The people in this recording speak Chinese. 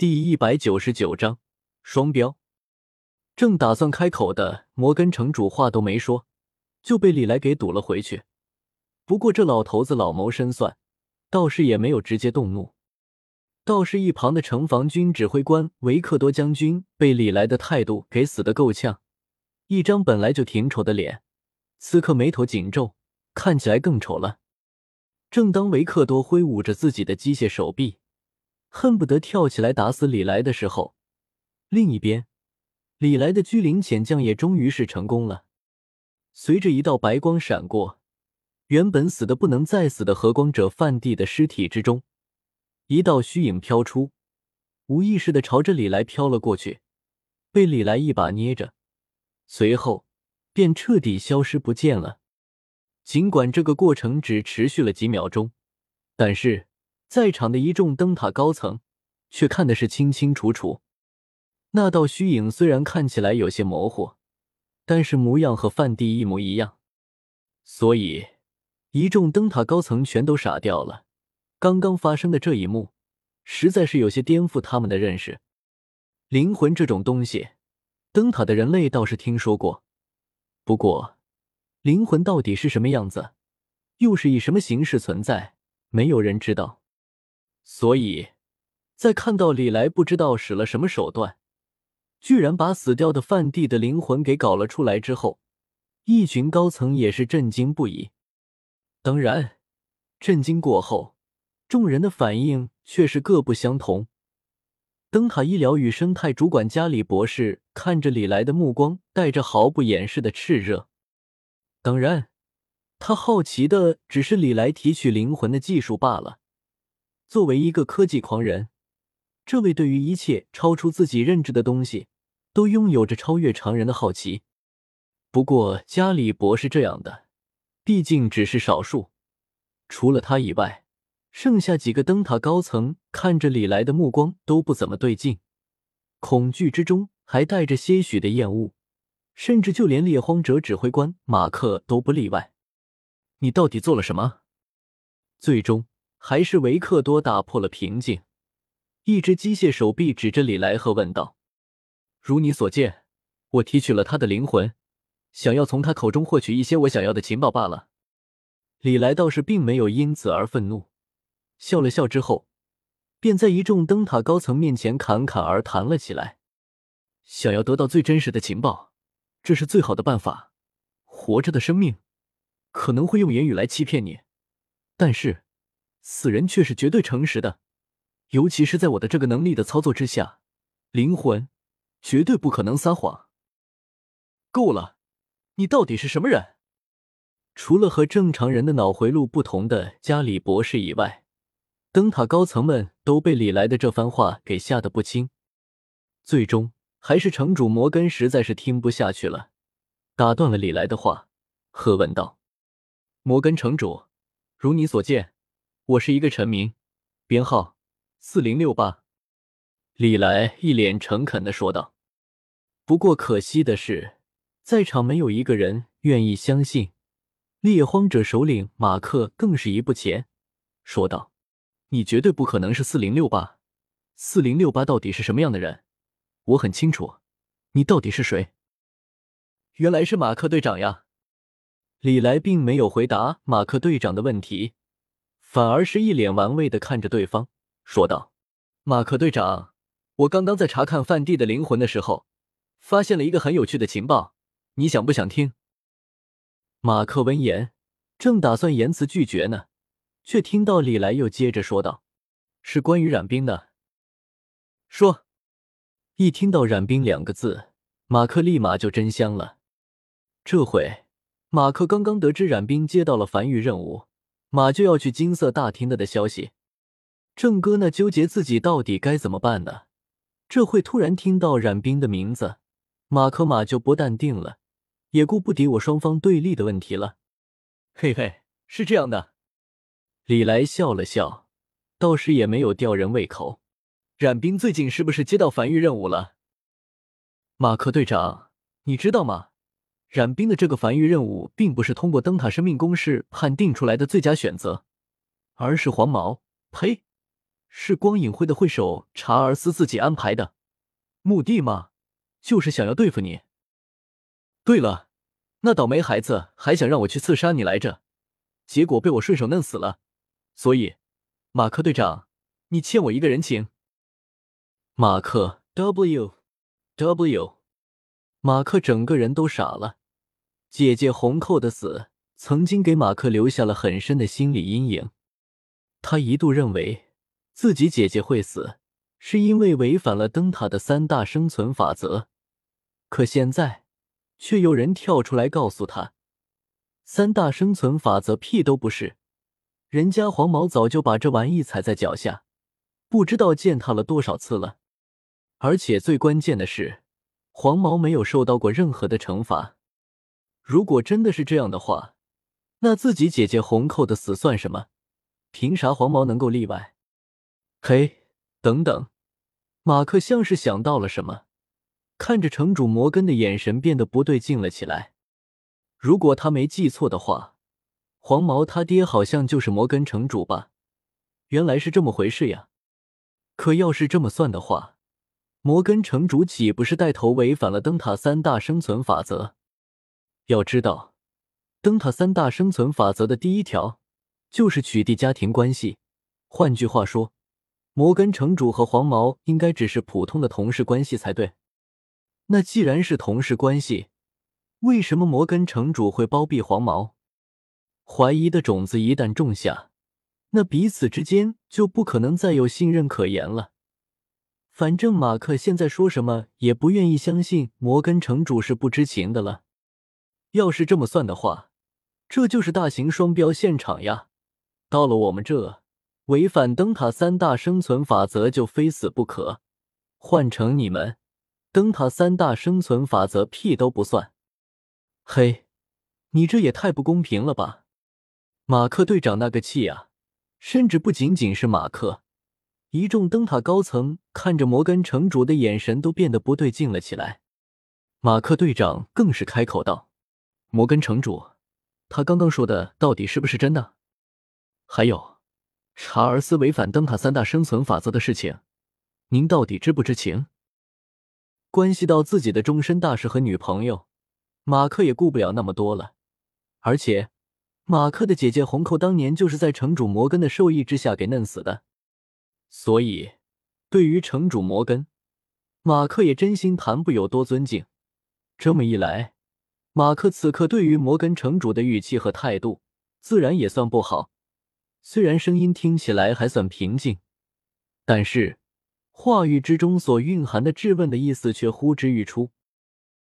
第一百九十九章双标。正打算开口的摩根城主话都没说，就被李来给堵了回去。不过这老头子老谋深算，倒是也没有直接动怒。倒是一旁的城防军指挥官维克多将军被李来的态度给死得够呛，一张本来就挺丑的脸，此刻眉头紧皱，看起来更丑了。正当维克多挥舞着自己的机械手臂，恨不得跳起来打死李来的时候，另一边，李来的居灵潜将也终于是成功了。随着一道白光闪过，原本死的不能再死的和光者范帝的尸体之中。一道虚影飘出，无意识的朝着李来飘了过去，被李来一把捏着，随后便彻底消失不见了。尽管这个过程只持续了几秒钟，但是在场的一众灯塔高层却看的是清清楚楚。那道虚影虽然看起来有些模糊，但是模样和范帝一模一样，所以一众灯塔高层全都傻掉了。刚刚发生的这一幕，实在是有些颠覆他们的认识。灵魂这种东西，灯塔的人类倒是听说过，不过灵魂到底是什么样子，又是以什么形式存在，没有人知道。所以，在看到李来不知道使了什么手段，居然把死掉的范帝的灵魂给搞了出来之后，一群高层也是震惊不已。当然，震惊过后。众人的反应却是各不相同。灯塔医疗与生态主管加里博士看着李来的目光带着毫不掩饰的炽热。当然，他好奇的只是李来提取灵魂的技术罢了。作为一个科技狂人，这位对于一切超出自己认知的东西都拥有着超越常人的好奇。不过，加里博士这样的，毕竟只是少数。除了他以外。剩下几个灯塔高层看着李来的目光都不怎么对劲，恐惧之中还带着些许的厌恶，甚至就连猎荒者指挥官马克都不例外。你到底做了什么？最终还是维克多打破了平静，一只机械手臂指着李来和问道：“如你所见，我提取了他的灵魂，想要从他口中获取一些我想要的情报罢了。”李来倒是并没有因此而愤怒。笑了笑之后，便在一众灯塔高层面前侃侃而谈了起来。想要得到最真实的情报，这是最好的办法。活着的生命可能会用言语来欺骗你，但是死人却是绝对诚实的。尤其是在我的这个能力的操作之下，灵魂绝对不可能撒谎。够了，你到底是什么人？除了和正常人的脑回路不同的加里博士以外。灯塔高层们都被李来的这番话给吓得不轻，最终还是城主摩根实在是听不下去了，打断了李来的话，喝问道：“摩根城主，如你所见，我是一个臣民，编号四零六八。”李来一脸诚恳的说道。不过可惜的是，在场没有一个人愿意相信。猎荒者首领马克更是一步前，说道。你绝对不可能是四零六八，四零六八到底是什么样的人？我很清楚，你到底是谁？原来是马克队长呀！李来并没有回答马克队长的问题，反而是一脸玩味的看着对方，说道：“马克队长，我刚刚在查看范蒂的灵魂的时候，发现了一个很有趣的情报，你想不想听？”马克闻言，正打算言辞拒绝呢。却听到李来又接着说道：“是关于冉冰的。”说，一听到“冉冰”两个字，马克立马就真香了。这回，马克刚刚得知冉冰接到了繁育任务，马就要去金色大厅的的消息，郑哥那纠结自己到底该怎么办呢。这会突然听到冉冰的名字，马克马就不淡定了，也顾不敌我双方对立的问题了。嘿嘿，是这样的。李来笑了笑，倒是也没有吊人胃口。冉冰最近是不是接到繁育任务了？马克队长，你知道吗？冉冰的这个繁育任务并不是通过灯塔生命公式判定出来的最佳选择，而是黄毛，呸，是光影会的会首查尔斯自己安排的，目的嘛，就是想要对付你。对了，那倒霉孩子还想让我去刺杀你来着，结果被我顺手弄死了。所以，马克队长，你欠我一个人情。马克 W W，马克整个人都傻了。姐姐红扣的死，曾经给马克留下了很深的心理阴影。他一度认为。自己姐姐会死，是因为违反了灯塔的三大生存法则。可现在，却有人跳出来告诉他，三大生存法则屁都不是。人家黄毛早就把这玩意踩在脚下，不知道践踏了多少次了。而且最关键的是，黄毛没有受到过任何的惩罚。如果真的是这样的话，那自己姐姐红扣的死算什么？凭啥黄毛能够例外？嘿，等等！马克像是想到了什么，看着城主摩根的眼神变得不对劲了起来。如果他没记错的话，黄毛他爹好像就是摩根城主吧？原来是这么回事呀！可要是这么算的话，摩根城主岂不是带头违反了灯塔三大生存法则？要知道，灯塔三大生存法则的第一条就是取缔家庭关系。换句话说，摩根城主和黄毛应该只是普通的同事关系才对。那既然是同事关系，为什么摩根城主会包庇黄毛？怀疑的种子一旦种下，那彼此之间就不可能再有信任可言了。反正马克现在说什么也不愿意相信摩根城主是不知情的了。要是这么算的话，这就是大型双标现场呀！到了我们这。违反灯塔三大生存法则就非死不可。换成你们，灯塔三大生存法则屁都不算。嘿，你这也太不公平了吧！马克队长那个气啊，甚至不仅仅是马克，一众灯塔高层看着摩根城主的眼神都变得不对劲了起来。马克队长更是开口道：“摩根城主，他刚刚说的到底是不是真的？还有。”查尔斯违反灯塔三大生存法则的事情，您到底知不知情？关系到自己的终身大事和女朋友，马克也顾不了那么多了。而且，马克的姐姐红扣当年就是在城主摩根的授意之下给弄死的，所以对于城主摩根，马克也真心谈不有多尊敬。这么一来，马克此刻对于摩根城主的语气和态度，自然也算不好。虽然声音听起来还算平静，但是话语之中所蕴含的质问的意思却呼之欲出。